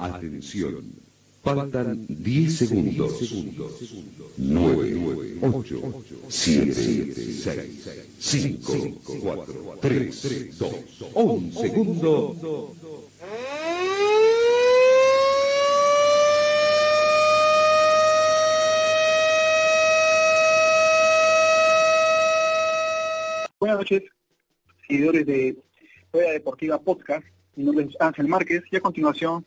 Atención. Faltan 10 segundos. 9, 8, 7, 6, 5, 4, 3, 2, 1 segundo. Buenas noches, seguidores de Rueda Deportiva Podcast. Mi nombre es Ángel Márquez y a continuación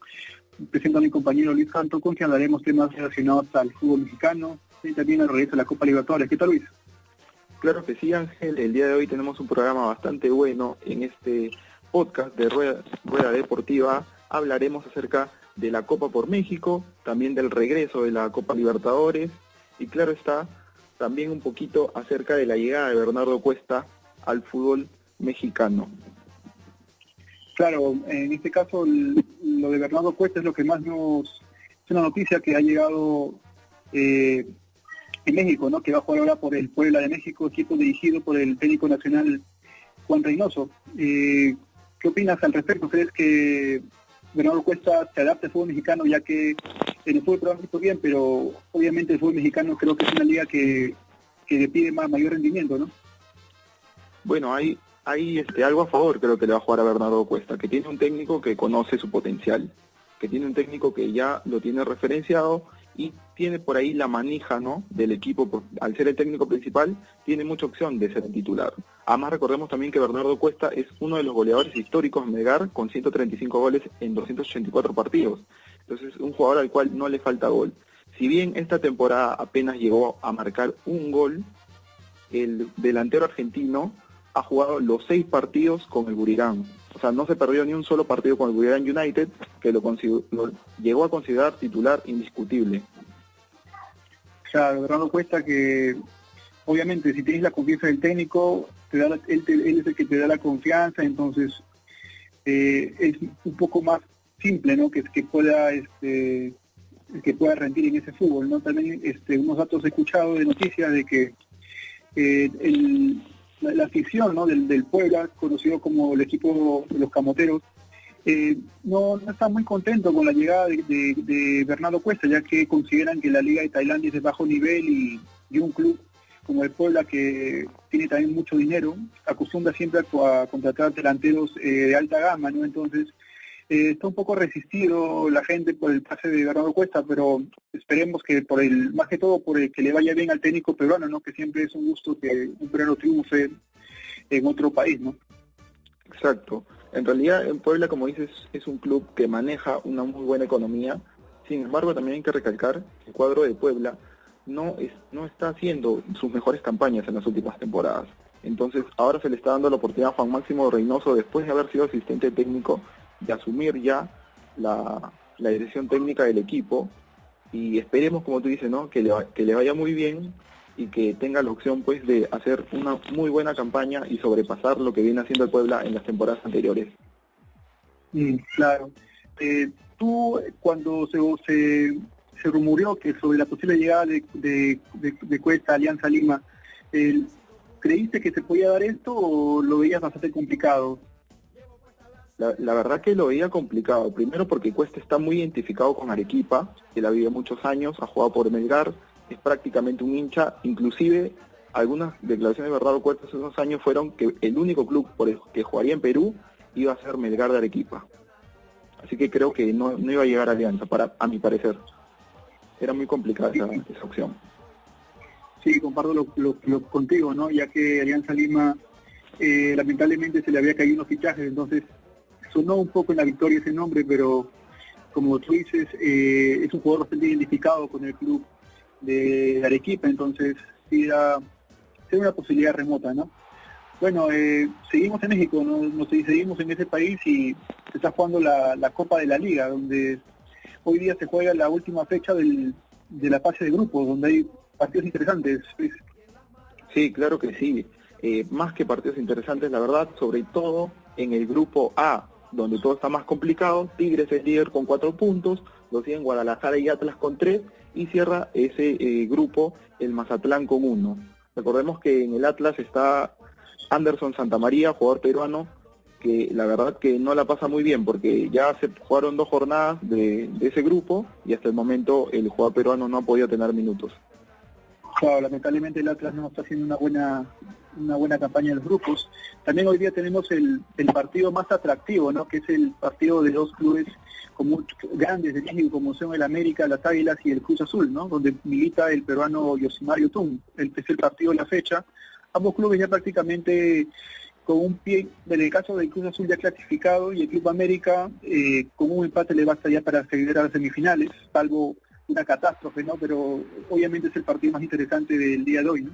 presento a mi compañero Luis Santo con quien hablaremos temas relacionados al fútbol mexicano y también al regreso de la Copa Libertadores. ¿Qué tal Luis? Claro que sí Ángel, el día de hoy tenemos un programa bastante bueno en este podcast de Rueda Deportiva. Hablaremos acerca de la Copa por México, también del regreso de la Copa Libertadores y claro está, también un poquito acerca de la llegada de Bernardo Cuesta al fútbol mexicano. Claro, en este caso lo de Bernardo Cuesta es lo que más nos... Es una noticia que ha llegado eh, en México, ¿no? Que va a jugar ahora por el Puebla de México, equipo dirigido por el técnico nacional Juan Reynoso. Eh, ¿Qué opinas al respecto? ¿Crees que Bernardo Cuesta se adapta al fútbol mexicano ya que en el fútbol peruano bien, pero obviamente el fútbol mexicano creo que es una liga que, que le pide más mayor rendimiento, ¿no? Bueno, hay, hay este, algo a favor creo que le va a jugar a Bernardo Cuesta, que tiene un técnico que conoce su potencial, que tiene un técnico que ya lo tiene referenciado y tiene por ahí la manija ¿no? del equipo, al ser el técnico principal, tiene mucha opción de ser titular. Además recordemos también que Bernardo Cuesta es uno de los goleadores históricos en Melgar con 135 goles en 284 partidos. Entonces un jugador al cual no le falta gol. Si bien esta temporada apenas llegó a marcar un gol, el delantero argentino ha jugado los seis partidos con el Burirán. O sea, no se perdió ni un solo partido con el Burirán United, que lo, lo llegó a considerar titular indiscutible. Claro, Bernardo Cuesta que obviamente si tienes la confianza del técnico, te da la- él, es el que te da la confianza, entonces eh, es un poco más simple, ¿no? Que, que pueda este que pueda rendir en ese fútbol, ¿no? También este, unos datos he escuchado de noticias de que eh, el- la, afición ¿no? del, del Puebla, conocido como el equipo de los camoteros, eh, no, está muy contento con la llegada de, de- Bernardo Cuesta, ya que consideran que la Liga de Tailandia es de bajo nivel y, y un club como el Puebla, que tiene también mucho dinero, acostumbra siempre a, a contratar delanteros eh, de alta gama, ¿no? Entonces, eh, está un poco resistido la gente por el pase de Bernardo Cuesta, pero esperemos que por el, más que todo por el que le vaya bien al técnico peruano, ¿no? Que siempre es un gusto que un peruano triunfe en otro país, ¿no? Exacto. En realidad, en Puebla, como dices, es un club que maneja una muy buena economía. Sin embargo, también hay que recalcar que el cuadro de Puebla no, es, no está haciendo sus mejores campañas en las últimas temporadas. Entonces, ahora se le está dando la oportunidad a Juan Máximo Reynoso, después de haber sido asistente técnico, de asumir ya la, la dirección técnica del equipo. Y esperemos, como tú dices, ¿no? que, le, que le vaya muy bien y que tenga la opción pues de hacer una muy buena campaña y sobrepasar lo que viene haciendo el Puebla en las temporadas anteriores. Mm, claro. Eh, tú, cuando se, se, rumoreó que sobre la posible llegada de, de, Cuesta Alianza Lima, ¿creíste que se podía dar esto o lo veías bastante complicado? La, verdad que lo veía complicado, primero porque Cuesta está muy identificado con Arequipa, que la vive muchos años, ha jugado por Melgar, es prácticamente un hincha, inclusive algunas declaraciones de Bernardo Cuesta hace unos años fueron que el único club por el que jugaría en Perú iba a ser Melgar de Arequipa. Así que creo que no, no iba a llegar a Alianza, para, a mi parecer. Era muy complicada esa, esa opción. Sí, comparto lo, lo- lo contigo, ¿no? Ya que Alianza Lima eh, lamentablemente se le había caído unos fichajes, entonces sonó un poco en la victoria ese nombre, pero como tú dices, eh, es un jugador bastante identificado con el club de Arequipa, entonces sí era, era una posibilidad remota, ¿no? Bueno, eh, seguimos en México, ¿no? Nos seguimos en ese país y se está jugando la, Copa de la Liga, donde hoy día se juega la última fecha del, de la fase de grupos, donde hay partidos interesantes. Luis. Sí, claro que sí. Eh, más que partidos interesantes, la verdad, sobre todo en el grupo A, donde todo está más complicado. Tigres es líder con cuatro puntos, lo siguen Guadalajara y Atlas con tres, y cierra ese eh, grupo el Mazatlán con uno. Recordemos que en el Atlas está Anderson Santamaría, jugador peruano, que la verdad que no la pasa muy bien porque ya se jugaron dos jornadas de, ese grupo y hasta el momento el jugador peruano no ha podido tener minutos. Claro, lamentablemente el Atlas no está haciendo una buena una buena campaña en los grupos. También hoy día tenemos el, el partido más atractivo, ¿no? que es el partido de dos clubes como grandes de México, como son el América, las Águilas y el Cruz Azul, ¿no? donde milita el peruano Yosimario Tum. El, es el partido de la fecha. Ambos clubes ya prácticamente con un pie, en el caso del Cruz Azul ya clasificado y el Club América eh, con un empate le basta ya para acceder a las semifinales, salvo una catástrofe, ¿no? Pero obviamente es el partido más interesante del día de hoy, ¿no?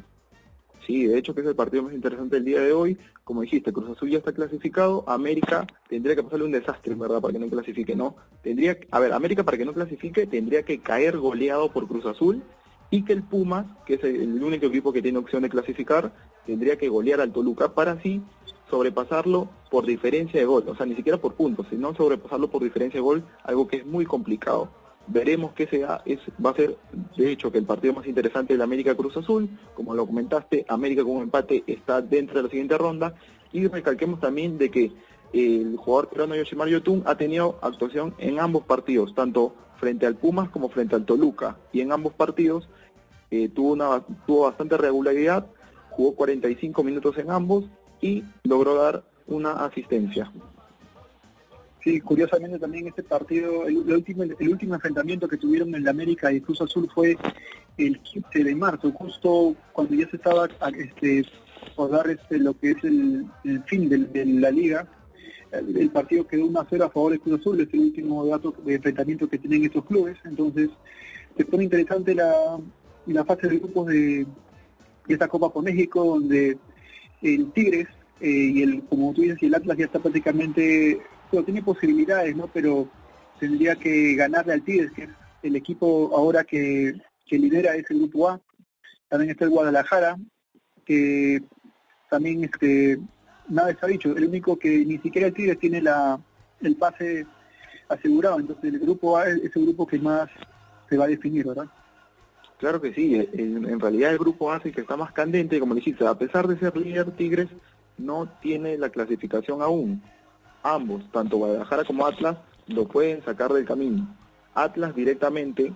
Sí, de hecho que es el partido más interesante del día de hoy. Como dijiste, Cruz Azul ya está clasificado, América tendría que pasarle un desastre, ¿verdad? Para que no clasifique, ¿no? Tendría, a ver, América para que no clasifique tendría que caer goleado por Cruz Azul y que el Pumas, que es el único equipo que tiene opción de clasificar, tendría que golear al Toluca para así sobrepasarlo por diferencia de gol, o sea, ni siquiera por puntos, sino sobrepasarlo por diferencia de gol, algo que es muy complicado. Veremos qué sea, es, va a ser, de hecho, que el partido más interesante la América Cruz Azul, como lo comentaste, América con un empate está dentro de la siguiente ronda, y recalquemos también de que el jugador peruano Yoshimar Yotun ha tenido actuación en ambos partidos, tanto frente al Pumas como frente al Toluca, y en ambos partidos eh, tuvo, una, tuvo bastante regularidad, jugó 45 minutos en ambos y logró dar una asistencia. Sí, curiosamente también este partido, el, último, el último enfrentamiento que tuvieron en la América y Cruz Azul fue el 15 de marzo, justo cuando ya se estaba este, por dar este, lo que es el, fin de, la liga. El, partido quedó 1 a 0 a favor de Cruz Azul, es el último dato de enfrentamiento que tienen estos clubes. Entonces, se pone interesante la, la fase de grupos de, esta Copa por México, donde el Tigres eh, y el, como tú dices, el Atlas ya está prácticamente tiene posibilidades, ¿no? Pero tendría que ganarle al Tigres, que es el equipo ahora que, lidera ese grupo A. También está el Guadalajara, que también este nada está dicho. El único que ni siquiera el Tigres tiene la el pase asegurado. Entonces el grupo A es el grupo que más se va a definir, ¿verdad? Claro que sí, en, realidad el grupo A es el que está más candente, como dijiste, a pesar de ser líder Tigres, no tiene la clasificación aún ambos, tanto Guadalajara como Atlas, lo pueden sacar del camino. Atlas directamente,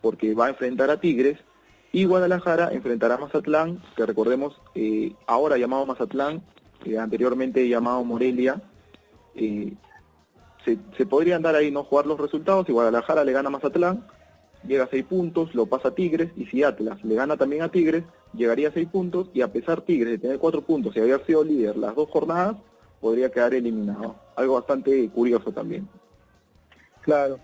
porque va a enfrentar a Tigres, y Guadalajara enfrentará a Mazatlán, que recordemos, eh, ahora llamado Mazatlán, eh, anteriormente llamado Morelia. Eh, se, podrían dar ahí no jugar los resultados, si Guadalajara le gana a Mazatlán, llega a seis puntos, lo pasa a Tigres, y si Atlas le gana también a Tigres, llegaría a seis puntos, y a pesar Tigres de tener cuatro puntos y haber sido líder las dos jornadas, podría quedar eliminado. Algo bastante curioso también. Claro.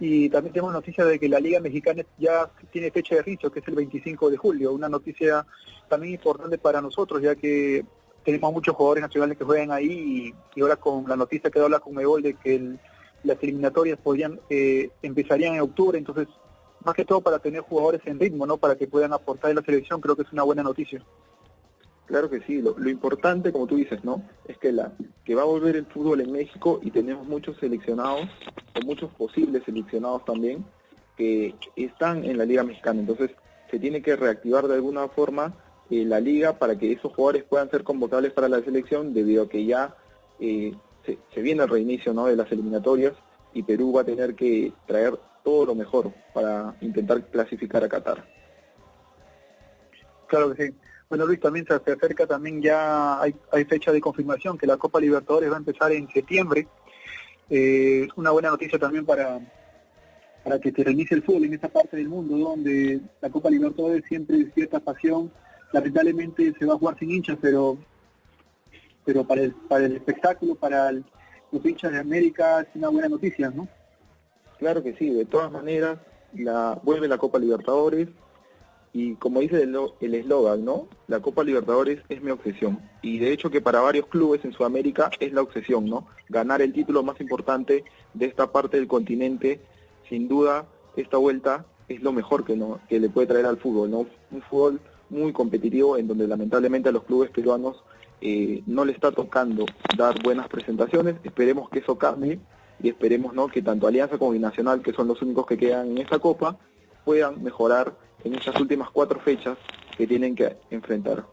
Y también tenemos noticia de que la Liga Mexicana ya tiene fecha de inicio, que es el 25 de julio. Una noticia también importante para nosotros, ya que tenemos muchos jugadores nacionales que juegan ahí y, ahora con la noticia que da la Conmebol de que las eliminatorias podrían eh, empezarían en octubre, entonces más que todo para tener jugadores en ritmo, ¿no? Para que puedan aportar en la selección, creo que es una buena noticia. Claro que sí, lo, importante, como tú dices, ¿no? Es que la que va a volver el fútbol en México y tenemos muchos seleccionados, o muchos posibles seleccionados también, que están en la Liga Mexicana. Entonces, se tiene que reactivar de alguna forma eh, la liga para que esos jugadores puedan ser convocables para la selección, debido a que ya eh, se, se, viene el reinicio ¿no? de las eliminatorias y Perú va a tener que traer todo lo mejor para intentar clasificar a Qatar. Claro que sí. Bueno, Luis, también se acerca, también ya hay, fecha de confirmación que la Copa Libertadores va a empezar en septiembre. Eh, una buena noticia también para, para que se reinicie el fútbol en esta parte del mundo, donde la Copa Libertadores siempre es cierta pasión. Lamentablemente se va a jugar sin hinchas, pero pero para el, para el espectáculo, para los hinchas de América es una buena noticia, ¿no? Claro que sí, de todas maneras, la vuelve la Copa Libertadores, y como dice el eslogan, ¿no? La Copa Libertadores es mi obsesión. Y de hecho que para varios clubes en Sudamérica es la obsesión, ¿no? Ganar el título más importante de esta parte del continente, sin duda, esta vuelta es lo mejor que, no, que le puede traer al fútbol, ¿no? Un fútbol muy competitivo en donde lamentablemente a los clubes peruanos eh, no le está tocando dar buenas presentaciones. Esperemos que eso cambie y esperemos ¿no? que tanto Alianza como Binacional, que son los únicos que quedan en esta copa, puedan mejorar en estas últimas cuatro fechas que tienen que enfrentar.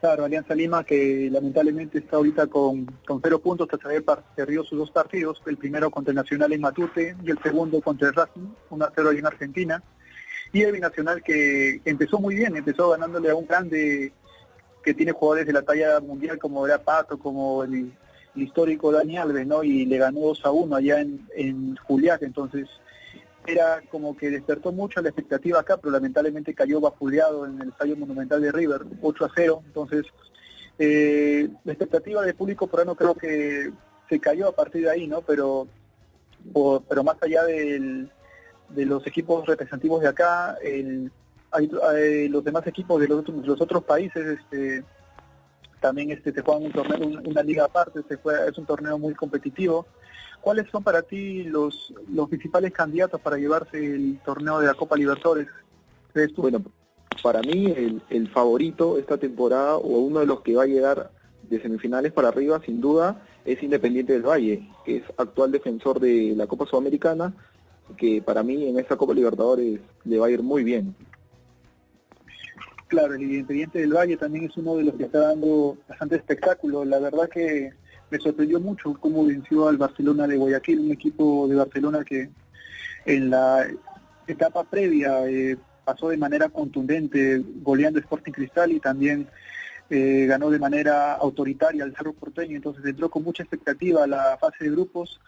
Claro, Alianza Lima que lamentablemente está ahorita con, con cero puntos tras haber perdido sus dos partidos, el primero contra el Nacional en Matute y el segundo contra el Racing, 1-0 ahí en Argentina. Y el Binacional que empezó muy bien, empezó ganándole a un grande que tiene jugadores de la talla mundial como era Pato, como el, histórico Dani Alves, ¿no? Y le ganó 2 a 1 allá en, en Juliaca, entonces era como que despertó mucho la expectativa acá, pero lamentablemente cayó vapuleado en el estadio monumental de River, 8 a 0. Entonces, eh, la expectativa del público por no creo que se cayó a partir de ahí, ¿no? Pero, pero más allá del, de los equipos representativos de acá, el, hay, los demás equipos de los, los otros países, este, también este, se juegan un torneo, una liga aparte, se fue, es un torneo muy competitivo. ¿Cuáles son para ti los, los principales candidatos para llevarse el torneo de la Copa Libertadores? Bueno, para mí el, el favorito esta temporada o uno de los que va a llegar de semifinales para arriba, sin duda, es Independiente del Valle, que es actual defensor de la Copa Sudamericana, que para mí en esta Copa Libertadores le va a ir muy bien. Claro, el Independiente del Valle también es uno de los que está dando bastante espectáculo. La verdad que me sorprendió mucho cómo venció al Barcelona de Guayaquil, un equipo de Barcelona que en la etapa previa eh, pasó de manera contundente goleando Sporting Cristal y también eh, ganó de manera autoritaria al Cerro Porteño, entonces entró con mucha expectativa a la fase de grupos,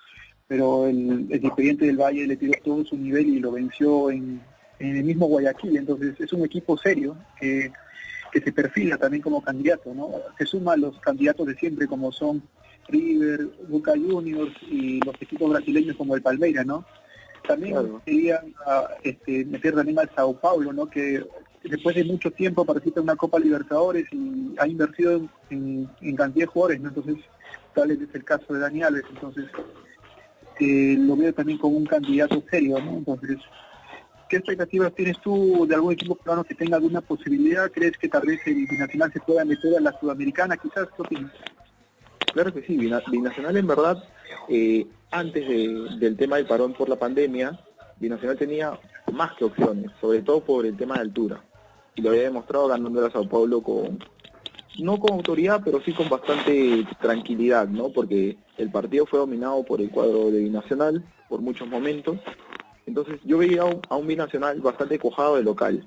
pero el, el Independiente del Valle le tiró todo su nivel y lo venció en, en el mismo Guayaquil, entonces es un equipo serio que, que se perfila también como candidato, ¿no? Se suma a los candidatos de siempre como son River, Boca Juniors y los equipos brasileños como el Palmeiras, ¿no? También querían ah, este, meter también al Sao Paulo, ¿no? Que después de mucho tiempo participa en una Copa Libertadores y ha invertido en, cantidad de jugadores, ¿no? Entonces, tal vez es el caso de Dani Alves, entonces eh, lo veo también como un candidato serio, ¿no? Entonces, ¿qué expectativas tienes tú de algún equipo peruano que tenga alguna posibilidad? ¿Crees que tal vez el Binacional se pueda meter a la Sudamericana? Quizás, ¿qué opinas? Claro que sí, Binacional en verdad, eh, antes del tema del parón por la pandemia, Binacional tenía más que opciones, sobre todo por el tema de altura. Y lo había demostrado ganando a Sao Paulo con, no con autoridad, pero sí con bastante tranquilidad, ¿no? Porque el partido fue dominado por el cuadro de Binacional por muchos momentos. Entonces yo veía a un, Binacional bastante cojado de local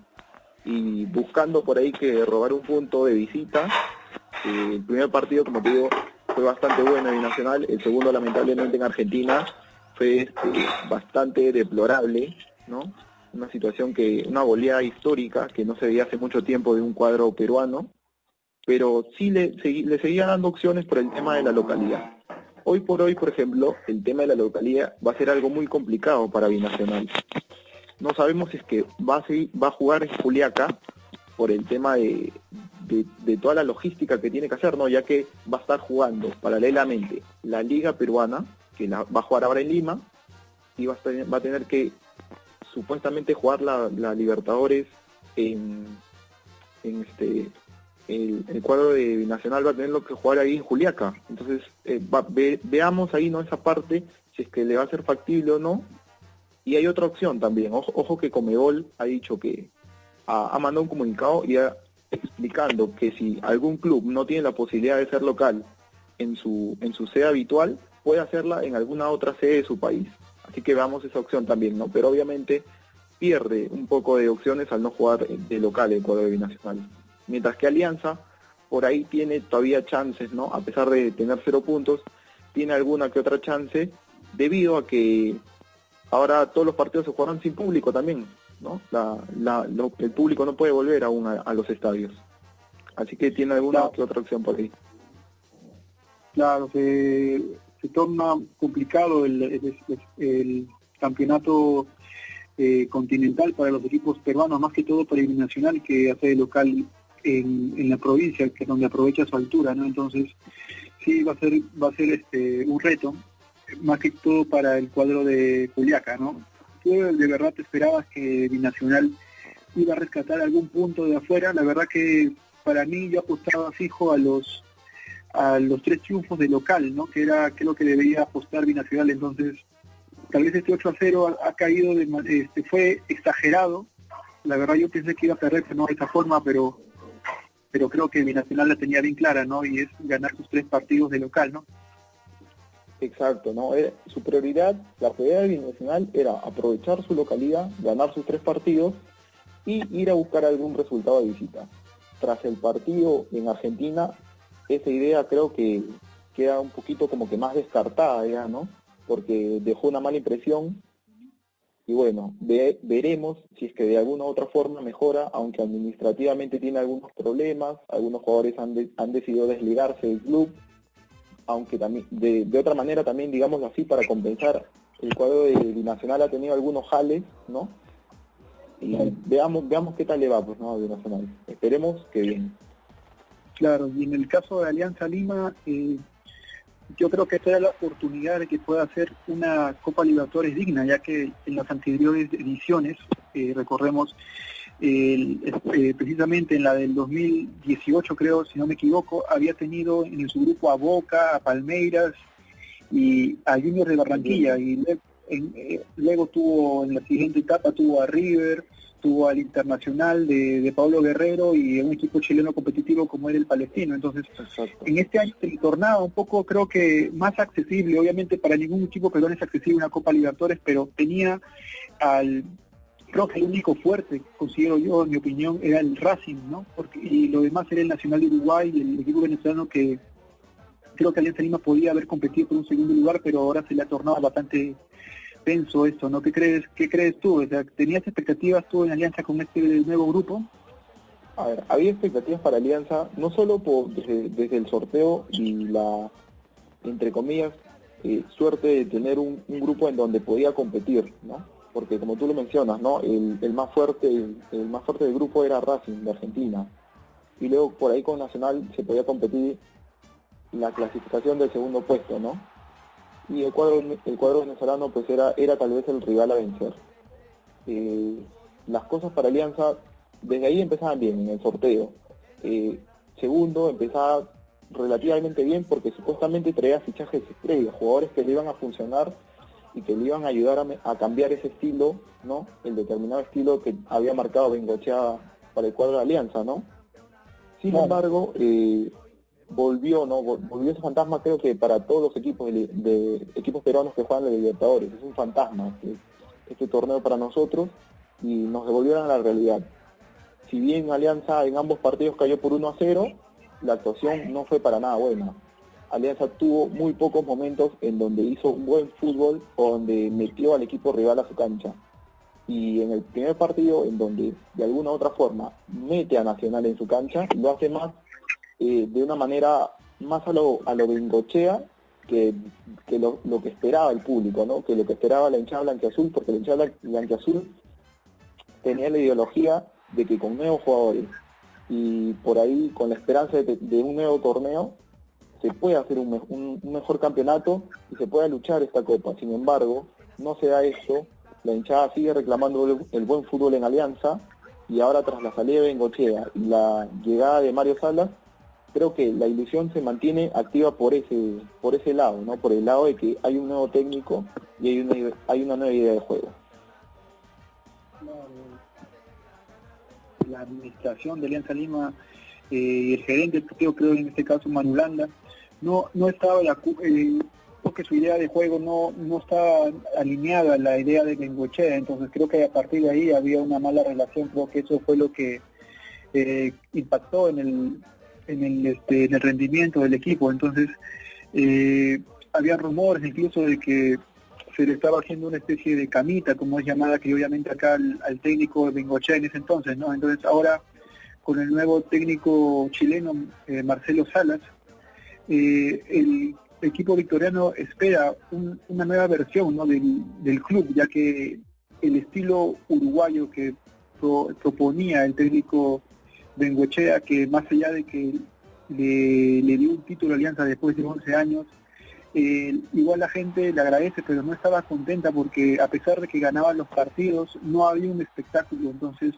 y buscando por ahí que robar un punto de visita. Eh, el primer partido, como te digo, fue bastante bueno y Nacional, el segundo lamentablemente en Argentina fue este, bastante deplorable, ¿no? Una situación que, una goleada histórica que no se veía hace mucho tiempo de un cuadro peruano, pero sí le, le seguía dando opciones por el tema de la localidad. Hoy por hoy, por ejemplo, el tema de la localidad va a ser algo muy complicado para Binacional. No sabemos si es que va a, seguir, va a jugar Juliaca por el tema de, de, toda la logística que tiene que hacer, ¿no? Ya que va a estar jugando paralelamente la Liga Peruana, que la, va a jugar ahora en Lima, y va a, tener, va a tener que supuestamente jugar la, Libertadores en, este el, cuadro de Nacional va a tener que jugar ahí en Juliaca. Entonces, eh, veamos ahí no esa parte, si es que le va a ser factible o no. Y hay otra opción también. Ojo, ojo que Comebol ha dicho que ha, mandado un comunicado y ha, explicando que si algún club no tiene la posibilidad de ser local en su, en su sede habitual, puede hacerla en alguna otra sede de su país. Así que veamos esa opción también, ¿no? Pero obviamente pierde un poco de opciones al no jugar de local el cuadro binacional. Mientras que Alianza, por ahí tiene todavía chances, ¿no? A pesar de tener cero puntos, tiene alguna que otra chance, debido a que ahora todos los partidos se jugarán sin público también. ¿No? La, el público no puede volver aún a, los estadios. Así que tiene alguna otra opción por ahí. Claro, se, se torna complicado el, el, campeonato eh, continental para los equipos peruanos, más que todo para el nacional que hace de local en, en, la provincia, que es donde aprovecha su altura, ¿no? Entonces, sí va a ser va a ser este un reto, más que todo para el cuadro de Juliaca, ¿no? ¿Tú de verdad te esperabas que Binacional iba a rescatar algún punto de afuera? La verdad que para mí yo apostaba fijo a los a los tres triunfos de local, ¿no? Que era lo que debería apostar Binacional. Entonces, tal vez este 8 a 0 ha, caído, de, este, fue exagerado. La verdad yo pensé que iba a perder no de esta forma, pero pero creo que Binacional la tenía bien clara, ¿no? Y es ganar sus tres partidos de local, ¿no? Exacto, ¿no? Eh, su prioridad, la prioridad Binacional era aprovechar su localidad, ganar sus tres partidos y ir a buscar algún resultado de visita. Tras el partido en Argentina, esa idea creo que queda un poquito como que más descartada ya, ¿no? Porque dejó una mala impresión y bueno, veremos si es que de alguna u otra forma mejora, aunque administrativamente tiene algunos problemas, algunos jugadores han, han decidido desligarse del club, aunque también de, otra manera también, digámoslo así, para compensar, el cuadro de Binacional ha tenido algunos jales, ¿no? Y veamos, veamos qué tal le va, pues, ¿no? A Binacional. Esperemos que bien. Claro, y en el caso de Alianza Lima, eh, yo creo que esta es la oportunidad de que pueda hacer una Copa Libertadores digna, ya que en las anteriores ediciones, eh, recorremos eh, precisamente en la del 2018 creo, si no me equivoco, había tenido en su grupo a Boca, a Palmeiras y a Junior de Barranquilla, y eh, luego tuvo en la siguiente etapa tuvo a River, tuvo al Internacional de, Pablo Guerrero y un equipo chileno competitivo como era el Palestino. Entonces, en este año se tornaba un poco, creo que más accesible, obviamente para ningún equipo perdón es accesible una Copa Libertadores, pero tenía al, creo que el único fuerte, considero yo, en mi opinión, era el Racing, ¿no? Porque, y lo demás era el Nacional de Uruguay y el equipo venezolano que creo que Alianza Lima podía haber competido por un segundo lugar, pero ahora se le ha tornado bastante penso esto, ¿no? ¿Qué crees, qué crees tú? O sea, ¿Tenías expectativas tú en alianza con este nuevo grupo? A ver, había expectativas para Alianza, no solo por, desde, el sorteo y la, entre comillas, eh, suerte de tener un, grupo en donde podía competir, ¿no? Porque como tú lo mencionas, ¿no? El, más fuerte, el, más fuerte del grupo era Racing de Argentina. Y luego por ahí con Nacional se podía competir la clasificación del segundo puesto, ¿no? y el cuadro, el cuadro venezolano pues era, era tal vez el rival a vencer. Eh, las cosas para Alianza desde ahí empezaban bien en el sorteo. Eh, segundo, empezaba relativamente bien porque supuestamente traía fichajes estrellas, jugadores que le iban a funcionar y que le iban a ayudar a, cambiar ese estilo, ¿no? El determinado estilo que había marcado Bengochea para el cuadro de Alianza, ¿no? Sin embargo, eh, volvió, ¿no? Volvió ese fantasma creo que para todos los equipos de, equipos peruanos que juegan de Libertadores. Es un fantasma este, torneo para nosotros y nos devolvieron a la realidad. Si bien Alianza en ambos partidos cayó por 1 a 0, la actuación no fue para nada buena. Alianza tuvo muy pocos momentos en donde hizo un buen fútbol o donde metió al equipo rival a su cancha. Y en el primer partido, en donde de alguna u otra forma mete a Nacional en su cancha, lo hace más eh, de una manera más a lo, a lo bengochea que, que lo, que esperaba el público, ¿no? que lo que esperaba la hinchada blanqueazul, porque la hinchada blanqueazul tenía la ideología de que con nuevos jugadores y por ahí con la esperanza de, un nuevo torneo se puede hacer un, mejor campeonato y se puede luchar esta copa. Sin embargo, no se da esto, la hinchada sigue reclamando el, el buen fútbol en Alianza y ahora tras la salida de Bengochea y la llegada de Mario Salas, creo que la ilusión se mantiene activa por ese por ese lado, ¿no? Por el lado de que hay un nuevo técnico y hay una hay una nueva idea de juego. La administración de Alianza Lima eh, y el gerente, creo, creo en este caso Manulanda, no no estaba la, eh, porque su idea de juego no no estaba alineada a la idea de Bengochea, entonces creo que a partir de ahí había una mala relación, creo que eso fue lo que eh, impactó en el en el, este, en el rendimiento del equipo. Entonces, eh, había rumores incluso de que se le estaba haciendo una especie de camita, como es llamada, que obviamente acá al, técnico de Bengochea en ese entonces, ¿no? Entonces ahora con el nuevo técnico chileno, eh, Marcelo Salas, eh, el equipo victoriano espera una nueva versión ¿no? del, club, ya que el estilo uruguayo que proponía el técnico Bengochea, que más allá de que le, dio un título a Alianza después de 11 años, eh, igual la gente le agradece, pero no estaba contenta porque a pesar de que ganaban los partidos, no había un espectáculo. Entonces,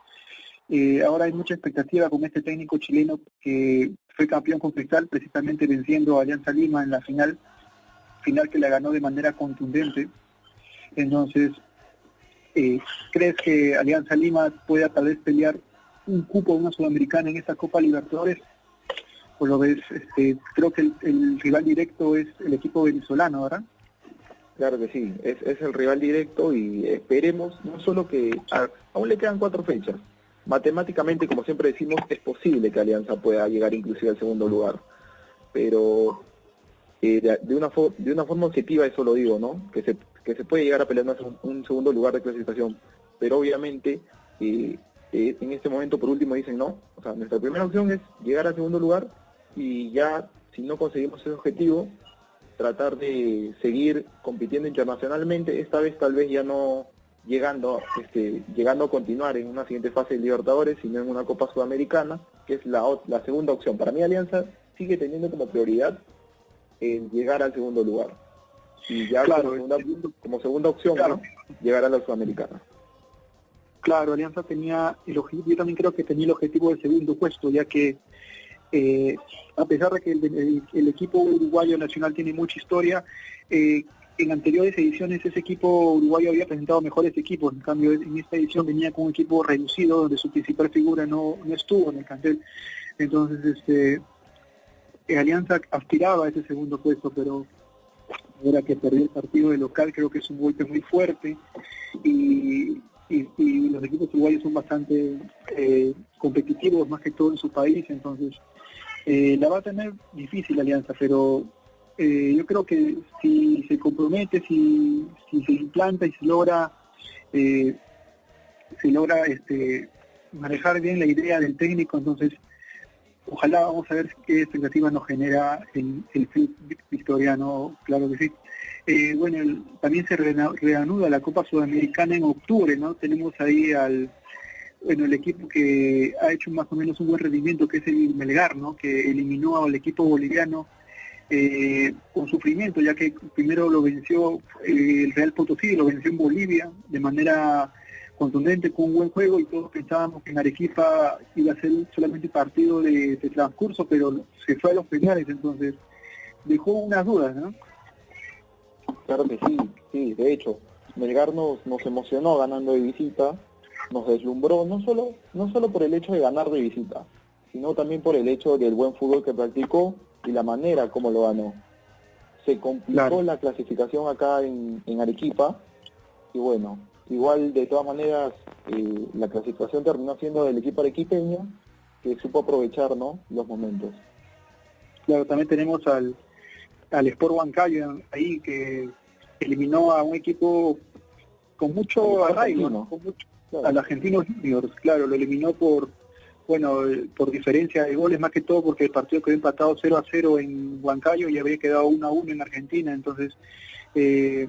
eh, ahora hay mucha expectativa con este técnico chileno que fue campeón con Cristal, precisamente venciendo a Alianza Lima en la final, final que la ganó de manera contundente. Entonces, eh, ¿crees que Alianza Lima pueda tal vez pelear un cupo de una sudamericana en esta Copa Libertadores, pues lo ves, este, creo que el, rival directo es el equipo venezolano, ¿verdad? Claro que sí, es, es el rival directo y esperemos, no solo que aún le quedan cuatro fechas, matemáticamente, como siempre decimos, es posible que Alianza pueda llegar inclusive al segundo lugar, pero eh, de, una de una forma objetiva eso lo digo, ¿no? Que se, que se puede llegar a pelear un, segundo lugar de clasificación, pero obviamente eh, eh, en este momento por último dicen no, o sea, nuestra primera opción es llegar al segundo lugar y ya si no conseguimos ese objetivo, tratar de seguir compitiendo internacionalmente, esta vez tal vez ya no llegando, este, llegando a continuar en una siguiente fase de Libertadores, sino en una Copa Sudamericana, que es la, la segunda opción. Para mí Alianza sigue teniendo como prioridad el llegar al segundo lugar. Y ya como, segunda, opción, llegar a la Sudamericana. Claro, Alianza tenía el objetivo, yo también creo que tenía el objetivo del segundo puesto, ya que eh, a pesar de que el, equipo uruguayo nacional tiene mucha historia, eh, en anteriores ediciones ese equipo uruguayo había presentado mejores equipos, en cambio en esta edición venía con un equipo reducido donde su principal figura no, estuvo en el cartel. Entonces, este, Alianza aspiraba a ese segundo puesto, pero ahora que perdió el partido de local. Creo que es un golpe muy fuerte. Y, los equipos uruguayos son bastante eh, competitivos más que todo en su país, entonces eh, la va a tener difícil Alianza, pero eh, yo creo que si se compromete, si, si se implanta y se logra, eh, se logra este, manejar bien la idea del técnico, entonces ojalá vamos a ver qué expectativas nos genera el, el victoriano, claro que sí. Eh, bueno, también se reanuda la Copa Sudamericana en octubre, ¿no? Tenemos ahí al, bueno, el equipo que ha hecho más o menos un buen rendimiento, que es el Melgar, ¿no? Que eliminó al equipo boliviano eh, con sufrimiento, ya que primero lo venció eh, el Real Potosí, lo venció en Bolivia de manera contundente, con un buen juego y todos pensábamos que en Arequipa iba a ser solamente partido de, transcurso, pero se fue a los penales, entonces dejó unas dudas, ¿no? Claro que sí, sí, de hecho, Melgar nos, nos emocionó ganando de visita, nos deslumbró, no solo, no solo por el hecho de ganar de visita, sino también por el hecho del buen fútbol que practicó y la manera como lo ganó. Se complicó la clasificación acá en, Arequipa y bueno, igual de todas maneras eh, la clasificación terminó siendo del equipo arequipeño que supo aprovechar ¿no? los momentos. Claro, también tenemos al, al Sport Huancayo ahí que eliminó a un equipo con mucho arraigo, con mucho, al Argentino Juniors, claro, lo eliminó por bueno, por diferencia de goles más que todo porque el partido quedó empatado 0 a 0 en Huancayo y había quedado 1 a 1 en Argentina, entonces eh,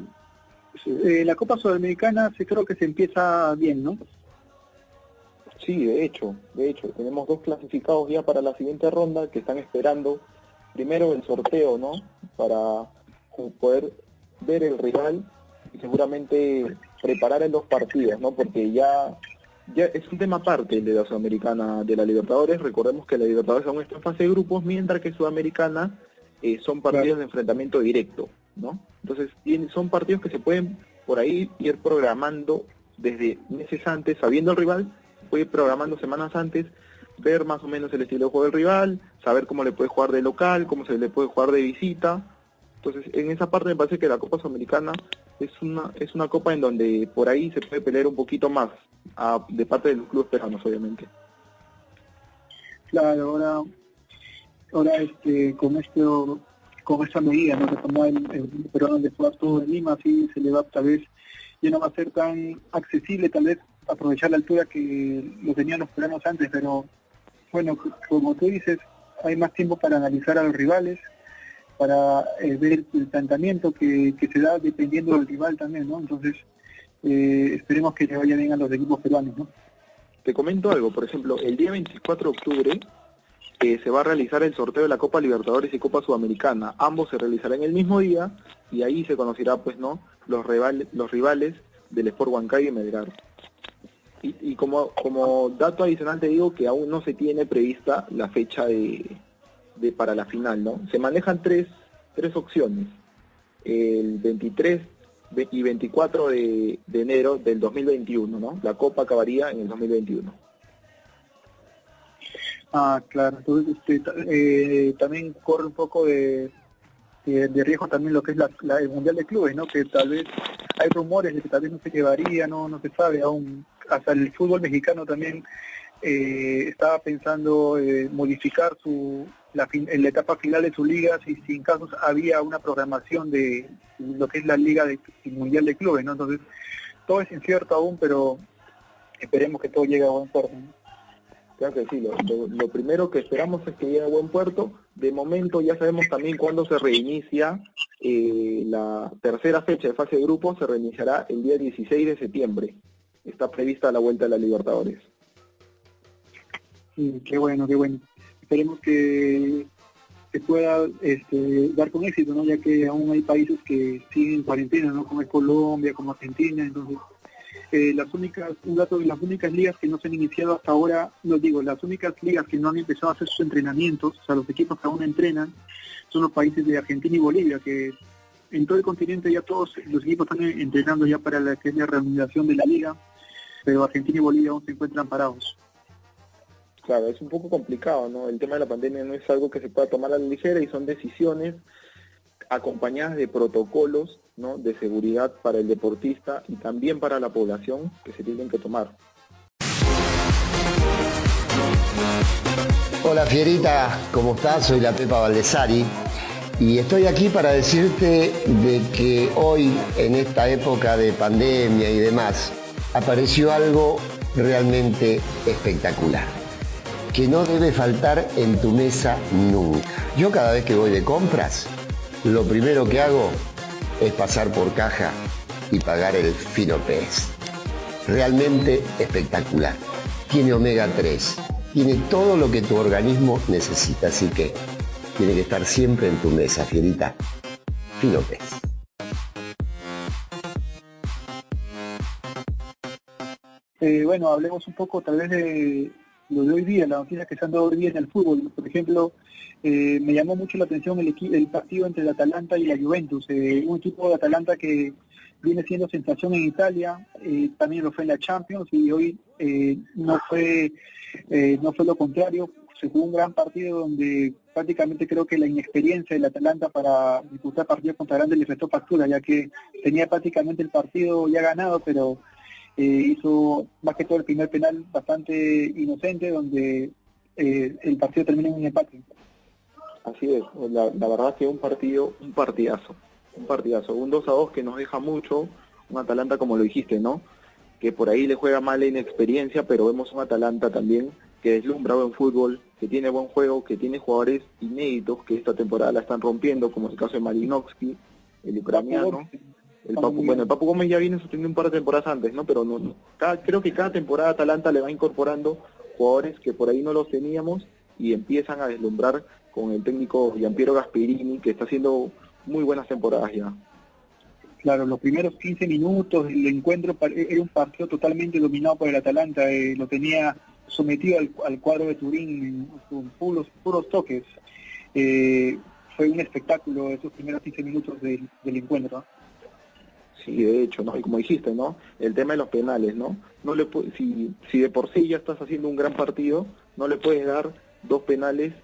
eh, la Copa Sudamericana se creo que se empieza bien, ¿no? Sí, de hecho, de hecho, tenemos dos clasificados ya para la siguiente ronda que están esperando primero el sorteo, ¿no? Para poder ver el rival y seguramente preparar en los partidos, ¿no? Porque ya ya es un tema aparte de la Sudamericana de la Libertadores. Recordemos que la Libertadores aún está en fase de grupos, mientras que Sudamericana eh, son partidos de enfrentamiento directo, ¿no? Entonces son partidos que se pueden por ahí ir programando desde meses antes, sabiendo el rival, puede ir programando semanas antes, ver más o menos el estilo de juego del rival, saber cómo le puede jugar de local, cómo se le puede jugar de visita. Entonces, en esa parte me parece que la Copa Sudamericana es una es una copa en donde por ahí se puede pelear un poquito más de parte del club peruanos obviamente claro ahora ahora este con esto con esta medida no tomar el, el peruano de jugar todo en Lima así se le va tal vez ya no va a ser tan accesible tal vez aprovechar la altura que lo tenían los peruanos antes pero bueno como tú dices hay más tiempo para analizar a los rivales para eh, ver el planteamiento que, se da dependiendo del rival también, ¿no? Entonces, eh, esperemos que le vaya bien a los equipos peruanos, ¿no? Te comento algo, por ejemplo, el día 24 de octubre eh, se va a realizar el sorteo de la Copa Libertadores y Copa Sudamericana. Ambos se realizarán el mismo día y ahí se conocerá, pues, ¿no? Los rivales, los rivales del Sport Huancayo y Melgar. Y, y como, como dato adicional te digo que aún no se tiene prevista la fecha de, de, para la final, ¿no? Se manejan tres, tres opciones. El 23 y 24 de, enero del 2021, ¿no? La Copa acabaría en el 2021. Ah, claro. Entonces, este, eh, también corre un poco de, de, riesgo también lo que es la, el Mundial de Clubes, ¿no? Que tal vez hay rumores de que tal vez no se llevaría, no, no se sabe aún. Hasta el fútbol mexicano también eh, estaba pensando eh, modificar su la, en la etapa final de su liga si, si en casos había una programación de lo que es la liga de, mundial de clubes, ¿no? Entonces todo es incierto aún, pero esperemos que todo llegue a buen puerto. Sí, lo, primero que esperamos es que llegue a buen puerto. De momento ya sabemos también cuándo se reinicia eh, la tercera fecha de fase de grupo, se reiniciará el día 16 de septiembre. Está prevista la vuelta de la Libertadores. Qué bueno, qué bueno. Esperemos que se pueda este, dar con éxito, ¿no? ya que aún hay países que siguen cuarentena, ¿no? como es Colombia, como Argentina, entonces eh, las únicas, un dato de las únicas ligas que no se han iniciado hasta ahora, lo digo, las únicas ligas que no han empezado a hacer sus entrenamientos, o sea, los equipos que aún entrenan, son los países de Argentina y Bolivia, que en todo el continente ya todos los equipos están entrenando ya para la, que reanudación de la liga, pero Argentina y Bolivia aún se encuentran parados. Claro, es un poco complicado, ¿no? El tema de la pandemia no es algo que se pueda tomar a la ligera y son decisiones acompañadas de protocolos ¿no? de seguridad para el deportista y también para la población que se tienen que tomar. Hola Fierita, ¿cómo estás? Soy la Pepa Valdesari y estoy aquí para decirte de que hoy, en esta época de pandemia y demás, apareció algo realmente espectacular, que no debe faltar en tu mesa nunca. Yo cada vez que voy de compras, lo primero que hago es pasar por caja y pagar el fino pez. Realmente espectacular. Tiene omega 3, tiene todo lo que tu organismo necesita, así que tiene que estar siempre en tu mesa, fierita. Fino pez. Eh, bueno, hablemos un poco tal vez de lo de hoy día, las noticias que se han dado hoy día en el fútbol. Por ejemplo, eh, me llamó mucho la atención el, el partido entre el Atalanta y la Juventus, eh, un equipo de Atalanta que viene siendo sensación en Italia, eh, también lo fue en la Champions y hoy no fue no fue lo contrario, se jugó un gran partido donde prácticamente creo que la inexperiencia del Atalanta para disputar partidos contra grandes le restó factura, ya que tenía prácticamente el partido ya ganado, pero hizo más que todo el primer penal bastante inocente, donde el partido termina en un empate. Así es, la, verdad que un partido, un partidazo, un partidazo, un 2 a 2 que nos deja mucho, un Atalanta como lo dijiste, ¿no? Que por ahí le juega mal la inexperiencia, pero vemos un Atalanta también que deslumbra buen fútbol, que tiene buen juego, que tiene jugadores inéditos que esta temporada la están rompiendo, como es el caso de Malinowski, el ucraniano. El Papu, bueno, el Papu Gómez ya viene sosteniendo un par de temporadas antes, ¿no? Pero no, creo que cada temporada Atalanta le va incorporando jugadores que por ahí no los teníamos y empiezan a deslumbrar con el técnico Giampiero Gasperini, que está haciendo muy buenas temporadas ya. Claro, los primeros 15 minutos del encuentro era un partido totalmente dominado por el Atalanta, eh, lo tenía sometido al, cuadro de Turín con puros, puros toques. Eh, fue un espectáculo esos primeros 15 minutos del, encuentro. Sí, de hecho, ¿no? Y como dijiste, ¿no? El tema de los penales, ¿no? no le si, si de por sí ya estás haciendo un gran partido, no le puedes dar dos penales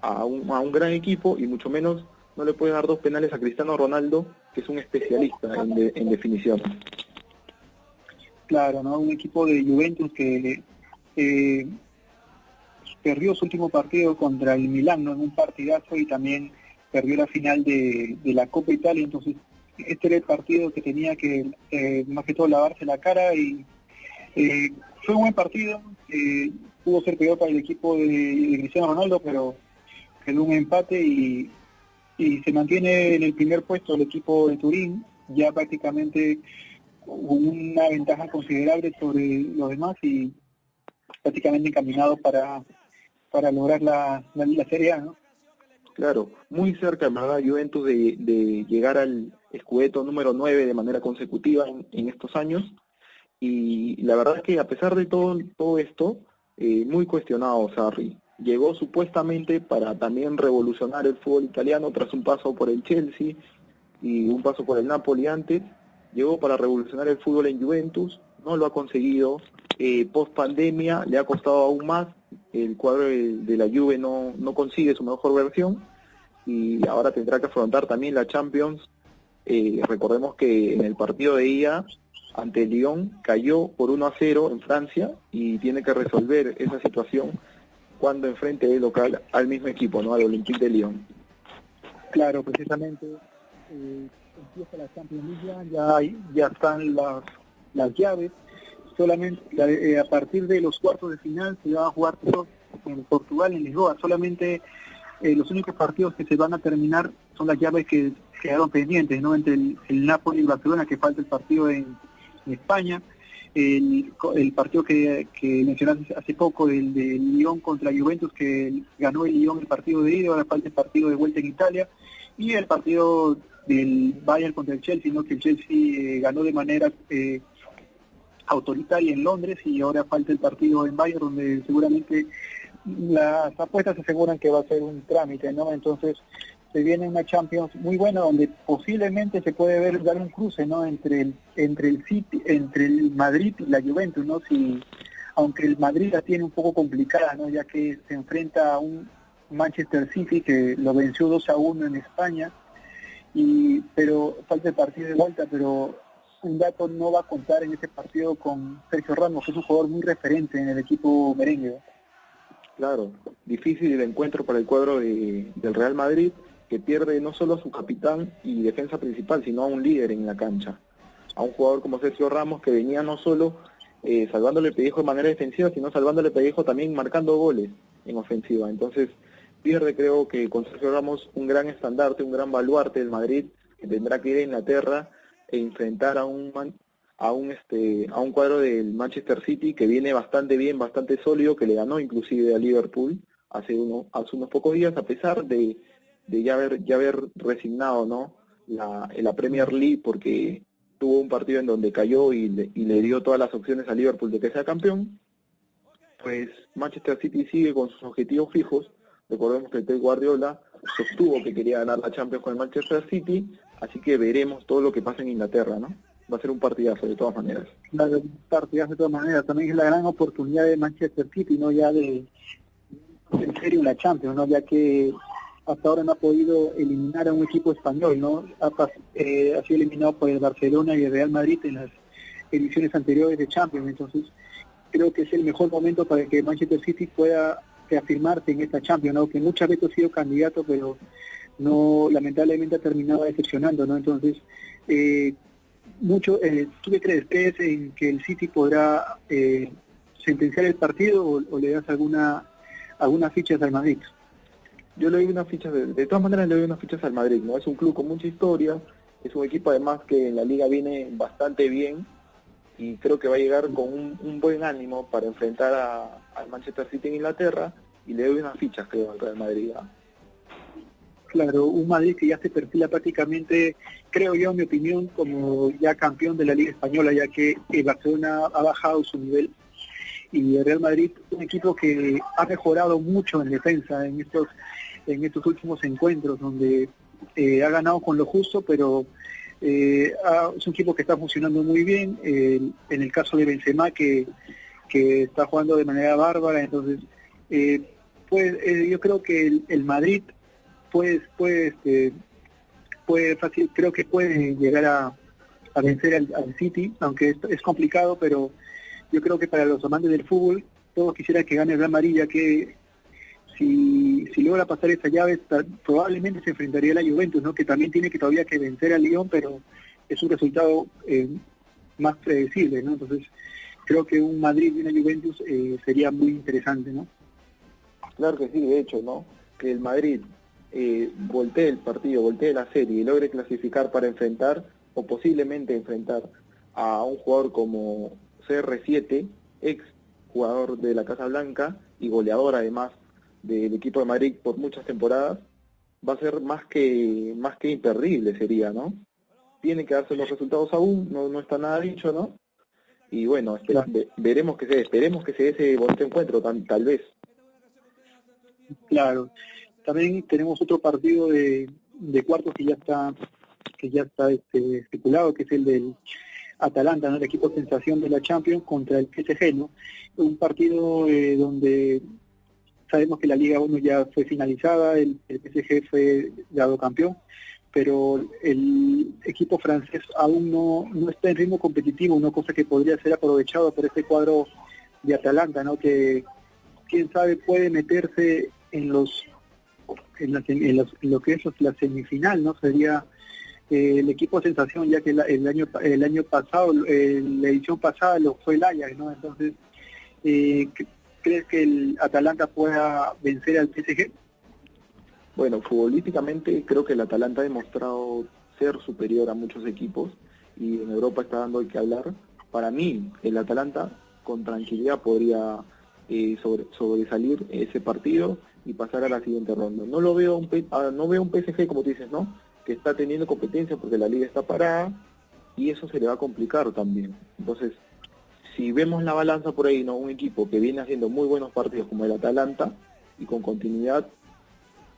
a un, a un gran equipo y mucho menos no le puede dar dos penales a Cristiano Ronaldo, que es un especialista en, en definición. Claro, ¿no? Un equipo de Juventus que eh, perdió su último partido contra el Milán, En un partidazo y también perdió la final de, la Copa Italia, entonces este era el partido que tenía que eh, más que todo lavarse la cara y eh, fue un buen partido, pudo ser peor para el equipo de Cristiano Ronaldo, pero quedó un empate y, se mantiene en el primer puesto el equipo de Turín, ya prácticamente con una ventaja considerable sobre los demás y prácticamente encaminado para, para lograr la, la, Serie A, ¿no? Claro, muy cerca, en Juventus de, de llegar al escudeto número 9 de manera consecutiva en, estos años. Y la verdad es que a pesar de todo, todo esto, eh, muy cuestionado Sarri. Llegó supuestamente para también revolucionar el fútbol italiano tras un paso por el Chelsea y un paso por el Napoli antes, llegó para revolucionar el fútbol en Juventus, no lo ha conseguido, eh, post pandemia le ha costado aún más, el cuadro de, la Juve no, no consigue su mejor versión y ahora tendrá que afrontar también la Champions. Eh, recordemos que en el partido de ella ante Lyon cayó por 1 a 0 en Francia y tiene que resolver esa situación cuando enfrente el local al mismo equipo, ¿no? Al Olympique de Lyon. Claro, precisamente eh, empieza la Champions League, ya, ya están las, las llaves. Solamente eh, a partir de los cuartos de final se va a jugar en Portugal, en Lisboa. Solamente eh, los únicos partidos que se van a terminar son las llaves que quedaron pendientes, ¿no? Entre el, el Napoli y Barcelona, que falta el partido en, España, el, el partido que, que, mencionaste hace poco, el de Lyon contra Juventus, que ganó el Lyon el partido de ida, ahora falta el partido de vuelta en Italia, y el partido del Bayern contra el Chelsea, ¿no? que el Chelsea eh, ganó de manera eh, autoritaria en Londres y ahora falta el partido en Bayern, donde seguramente las apuestas aseguran que va a ser un trámite, ¿no? Entonces se viene una Champions muy buena donde posiblemente se puede ver dar un cruce, ¿no? Entre el entre el City, entre el Madrid y la Juventus, ¿no? Si aunque el Madrid la tiene un poco complicada, ¿no? Ya que se enfrenta a un Manchester City que lo venció 2 a 1 en España y pero falta el partido de vuelta, pero un dato no va a contar en ese partido con Sergio Ramos, que es un jugador muy referente en el equipo merengue. Claro, difícil el encuentro para el cuadro de, del Real Madrid, que pierde no solo a su capitán y defensa principal, sino a un líder en la cancha. A un jugador como Sergio Ramos, que venía no solo eh, salvándole el pellejo de manera defensiva, sino salvándole el pellejo también marcando goles en ofensiva. Entonces, pierde creo que con Sergio Ramos un gran estandarte, un gran baluarte del Madrid, que tendrá que ir a Inglaterra enfrentar a un, a un este a un cuadro del Manchester City que viene bastante bien, bastante sólido, que le ganó inclusive a Liverpool hace uno, hace unos pocos días, a pesar de, de ya haber ya haber resignado no la, la Premier League porque tuvo un partido en donde cayó y le, y le dio todas las opciones a Liverpool de que sea campeón, pues Manchester City sigue con sus objetivos fijos. Recordemos que Pep Guardiola sostuvo que quería ganar la Champions con el Manchester City, así que veremos todo lo que pasa en Inglaterra, ¿no? va a ser un partidazo de todas maneras. un partidazo de todas maneras. También es la gran oportunidad de Manchester City, no ya de en serio la Champions, no ya que hasta ahora no ha podido eliminar a un equipo español, no ha, eh, ha sido eliminado por el Barcelona y el Real Madrid en las ediciones anteriores de Champions, entonces creo que es el mejor momento para que Manchester City pueda reafirmarse en esta Champions, ¿no? que muchas veces ha sido candidato, pero no lamentablemente ha terminado decepcionando, ¿no? Entonces, eh, mucho, eh, ¿tú qué crees? ¿Crees en que el City podrá eh, sentenciar el partido o, le das alguna algunas fichas al Madrid? Yo le doy unas fichas, de, todas maneras le doy unas fichas al Madrid, ¿no? Es un club con mucha historia, es un equipo además que en la liga viene bastante bien y creo que va a llegar con un, buen ánimo para enfrentar al Manchester City en Inglaterra y le doy unas fichas creo al Real Madrid. Claro, un Madrid que ya se perfila prácticamente, creo yo, en mi opinión, como ya campeón de la Liga Española, ya que eh, Barcelona ha bajado su nivel y el Real Madrid, un equipo que ha mejorado mucho en defensa en estos en estos últimos encuentros, donde eh, ha ganado con lo justo, pero eh, es un equipo que está funcionando muy bien. en el caso de Benzema, que, que está jugando de manera bárbara, entonces, pues yo creo que el Madrid puede, puede, este, puede fácil, creo que puede llegar a, vencer al, City, aunque es, complicado, pero yo creo que para los amantes del fútbol, todos quisieran que gane el Madrid, ya que si, si logra pasar esa llave, probablemente se enfrentaría a la Juventus, ¿no? que también tiene que todavía que vencer al Lyon, pero es un resultado eh, más predecible, ¿no? Entonces, creo que un Madrid y una Juventus eh, sería muy interesante, ¿no? Claro que sí, de hecho, ¿no? Que el Madrid eh, voltee el partido, voltee la serie y logre clasificar para enfrentar o posiblemente enfrentar a un jugador como CR7, ex jugador de la Casa Blanca y goleador además del equipo de Madrid por muchas temporadas, va a ser más que más que imperdible sería, ¿no? Tiene que darse los resultados aún, no, no está nada dicho, ¿no? Y bueno, veremos que se esperemos que se dé ese bonito encuentro, tal vez. Claro. También tenemos otro partido de, de cuartos que ya está que ya está este, estipulado, que es el del Atalanta, ¿no? el equipo sensación de la Champions contra el PSG, ¿no? Un partido eh, donde sabemos que la Liga 1 ya fue finalizada, el, PSG fue dado campeón, pero el equipo francés aún no, no está en ritmo competitivo, una cosa que podría ser aprovechado por este cuadro de Atalanta, ¿no? Que quién sabe puede meterse en los en, lo que es la semifinal, ¿no? Sería eh, el equipo sensación, ya que el año el año pasado, la edición pasada lo fue el Ajax, ¿no? Entonces, eh, ¿crees que el Atalanta pueda vencer al PSG? Bueno, futbolísticamente creo que el Atalanta ha demostrado ser superior a muchos equipos y en Europa está dando que hablar. Para mí, el Atalanta con tranquilidad podría eh, sobre, sobresalir ese partido y pasar a la siguiente ronda. No lo veo un ah, no veo un PSG como tú dices, ¿no? Que está teniendo competencia porque la liga está parada y eso se le va a complicar también. Entonces, si vemos la balanza por ahí, ¿no? Un equipo que viene haciendo muy buenos partidos como el Atalanta y con continuidad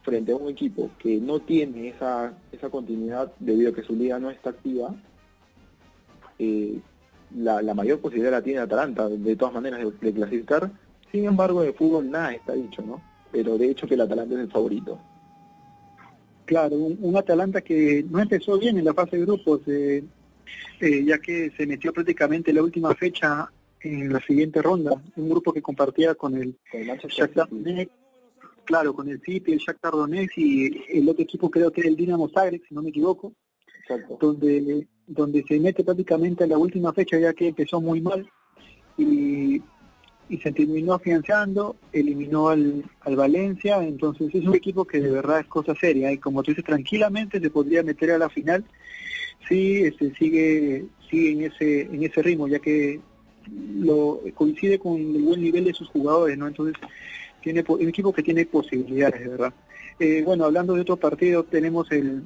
frente a un equipo que no tiene esa, esa continuidad debido a que su liga no está activa, eh, la, la, mayor posibilidad la tiene Atalanta, de todas maneras, de, clasificar. Sin embargo, de fútbol nada está dicho, ¿no? Pero de hecho que el Atalanta es el favorito. Claro, un, Atalanta que no empezó bien en la fase de grupos, eh, eh, ya que se metió prácticamente la última fecha en la siguiente ronda, un grupo que compartía con el, el claro, con el City, el Shakhtar Donetsk y el otro equipo creo que es el Dinamo Zagreb, si no me equivoco, donde donde se mete prácticamente a la última fecha ya que empezó muy mal y, y se terminó afianzando, eliminó al, al Valencia, entonces es un equipo que de verdad es cosa seria y como tú dices tranquilamente se podría meter a la final si este, sigue sigue en ese en ese ritmo ya que lo coincide con el buen nivel de sus jugadores, ¿no? Entonces tiene un equipo que tiene posibilidades, de verdad. Eh, bueno, hablando de otro partido, tenemos el,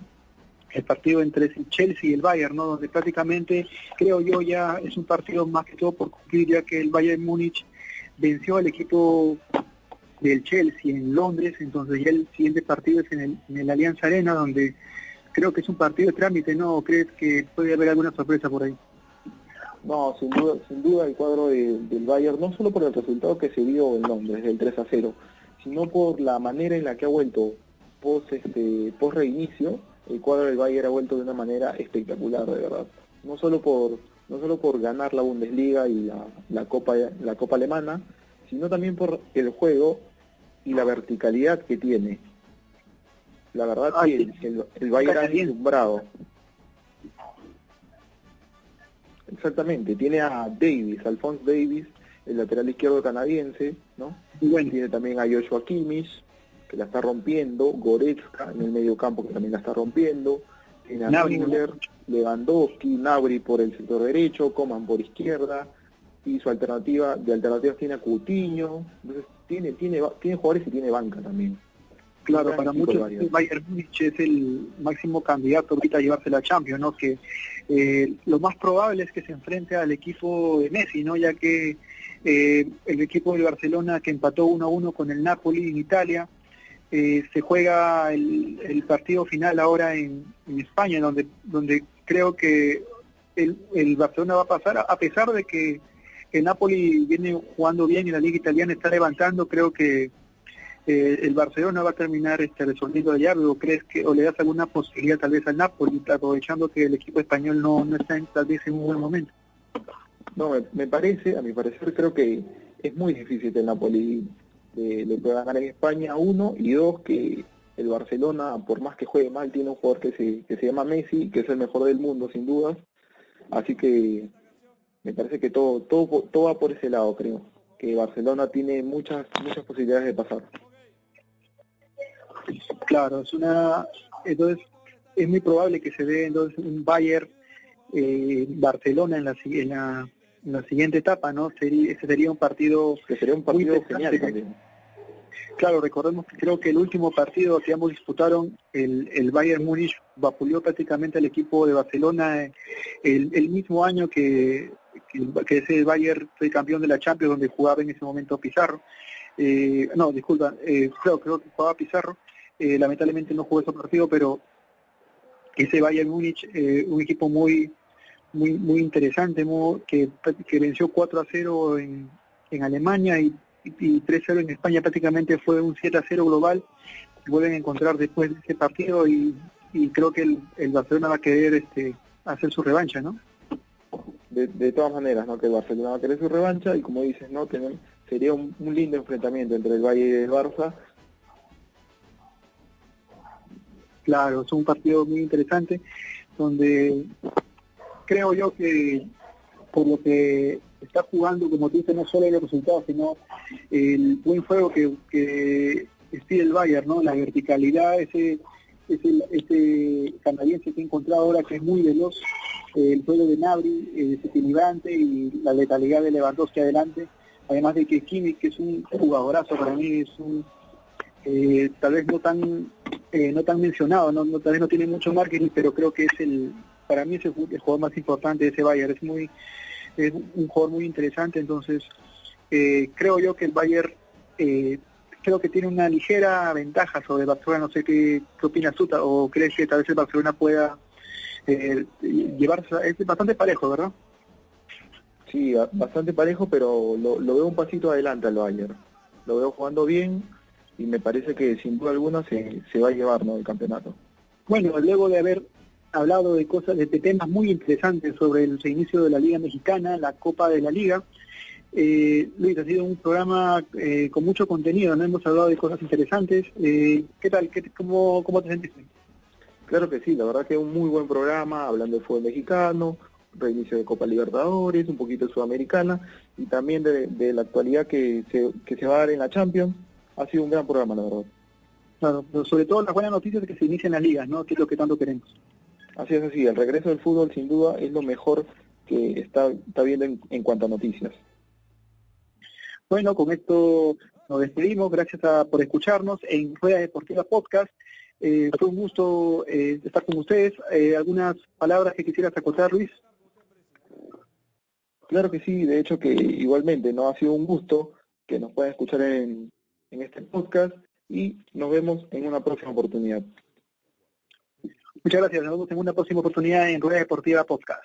el partido entre el Chelsea y el Bayern, ¿no? Donde prácticamente, creo yo, ya es un partido más que todo por cumplir, ya que el Bayern Múnich venció al equipo del Chelsea en Londres, entonces ya el siguiente partido es en el, en el Alianza Arena, donde creo que es un partido de trámite, ¿no? crees que puede haber alguna sorpresa por ahí? No, sin duda, sin duda el cuadro del Bayern, no solo por el resultado que se vio en Londres, del 3 a 0, sino por la manera en la que ha vuelto post, este, post reinicio, el cuadro del Bayern ha vuelto de una manera espectacular, de verdad. No solo por, no solo por ganar la Bundesliga y la, Copa, la Copa Alemana, sino también por el juego y la verticalidad que tiene. La verdad que el, el, Bayern ha deslumbrado. Exactamente, tiene a Davis, Alphonse Davis, el lateral izquierdo canadiense, ¿no? Y bueno. Tiene también a Joshua Kimmich, que la está rompiendo, Goretzka en el medio campo que también la está rompiendo, tiene a Müller, Lewandowski, Nabri por el sector derecho, Coman por izquierda, y su alternativa, de alternativas tiene a Coutinho, entonces tiene, tiene, tiene jugadores y tiene banca también. Claro, para muchos el Bayern Múnich es el máximo candidato ahorita a llevarse la Champions, ¿no? Que eh, lo más probable es que se enfrente al equipo de Messi, ¿no? Ya que eh, el equipo de Barcelona que empató 1 a 1 con el Napoli en Italia, eh, se juega el, partido final ahora en, España, donde, donde creo que el, el Barcelona va a pasar, a pesar de que el Napoli viene jugando bien y la liga italiana está levantando, creo que eh, el Barcelona va a terminar este resolviendo allá, o crees que o le das alguna posibilidad tal vez al Napoli, aprovechando que el equipo español no, no está en, tal vez en un buen momento. No, me, parece, a mi parecer creo que es muy difícil el Napoli le pueda ganar en España, uno, y dos, que el Barcelona, por más que juegue mal, tiene un jugador que se, que se llama Messi, que es el mejor del mundo, sin dudas. Así que me parece que todo, todo, todo va por ese lado, creo. Que Barcelona tiene muchas, muchas posibilidades de pasar. Claro, es una, entonces es muy probable que se dé entonces un Bayern eh, Barcelona en la, en la, en la siguiente etapa, ¿no? Sería, ese sería un partido que sería un partido genial también. Claro, recordemos que creo que el último partido que ambos disputaron, el, el Bayern Múnich vapuleó prácticamente al equipo de Barcelona eh, el, el mismo año que, que, ese Bayern fue campeón de la Champions donde jugaba en ese momento Pizarro. Eh, no, disculpa, eh, creo, creo que jugaba Pizarro. Eh, lamentablemente no jugó ese partido, pero ese Bayern Múnich, eh, un equipo muy muy muy interesante, que, que venció 4 a 0 en, en Alemania y, y 3-0 en España prácticamente fue un 7-0 global. Vuelven a encontrar después de ese partido y, creo que el, Barcelona va a querer este, hacer su revancha, ¿no? De, todas maneras, ¿no? Que el Barcelona va a querer su revancha y como dices, ¿no? sería un, un lindo enfrentamiento entre el Valle y el Barça Claro, es un partido muy interesante donde creo yo que por lo que está jugando, como tú dices, no solo los resultados, sino el buen juego que, que el Bayern, ¿no? La verticalidad, ese, ese, canadiense que he encontrado ahora que es muy veloz, el juego de Nabri, eh, desequilibrante y la letalidad de Lewandowski adelante, además de que Kimmich, que es un jugadorazo para mí, es un eh, tal vez no tan eh, no tan mencionado, no, tal vez no tiene mucho marketing, pero creo que es el, para mí es el, jugador más importante de ese Bayern, es muy, es un jugador muy interesante, entonces eh, creo yo que el Bayern eh, creo que tiene una ligera ventaja sobre el Barcelona, no sé qué, qué opinas tú, o crees que tal vez el Barcelona pueda eh, llevarse, es bastante parejo, ¿verdad? Sí, bastante parejo, pero lo, lo veo un pasito adelante al Bayern, lo veo jugando bien, y me parece que sin duda alguna se, se va a llevar ¿no? el campeonato. Bueno, luego de haber hablado de cosas, de, temas muy interesantes sobre el reinicio de la Liga Mexicana, la Copa de la Liga, eh, Luis, ha sido un programa eh, con mucho contenido, ¿no? Hemos hablado de cosas interesantes. Eh, ¿Qué tal? ¿Qué, cómo, ¿Cómo te sentiste? Claro que sí, la verdad que es un muy buen programa, hablando del fútbol mexicano, reinicio de Copa Libertadores, un poquito de Sudamericana, y también de, de la actualidad que se, que se va a dar en la Champions, ha sido un gran programa, la verdad. Claro, pero sobre todo las buenas noticias de que se inician las ligas, ¿no? Que es lo que tanto queremos. Así es, así. El regreso del fútbol, sin duda, es lo mejor que está, está viendo en, cuanto a noticias. Bueno, con esto nos despedimos. Gracias por escucharnos en Rueda Deportiva Podcast. Eh, fue un gusto eh, estar con ustedes. Eh, ¿Algunas palabras que quisieras acotar, Luis? Claro que sí, de hecho que igualmente no ha sido un gusto que nos puedan escuchar en, en este podcast y nos vemos en una próxima oportunidad. Muchas gracias, nos vemos en una próxima oportunidad en Rueda Deportiva Podcast.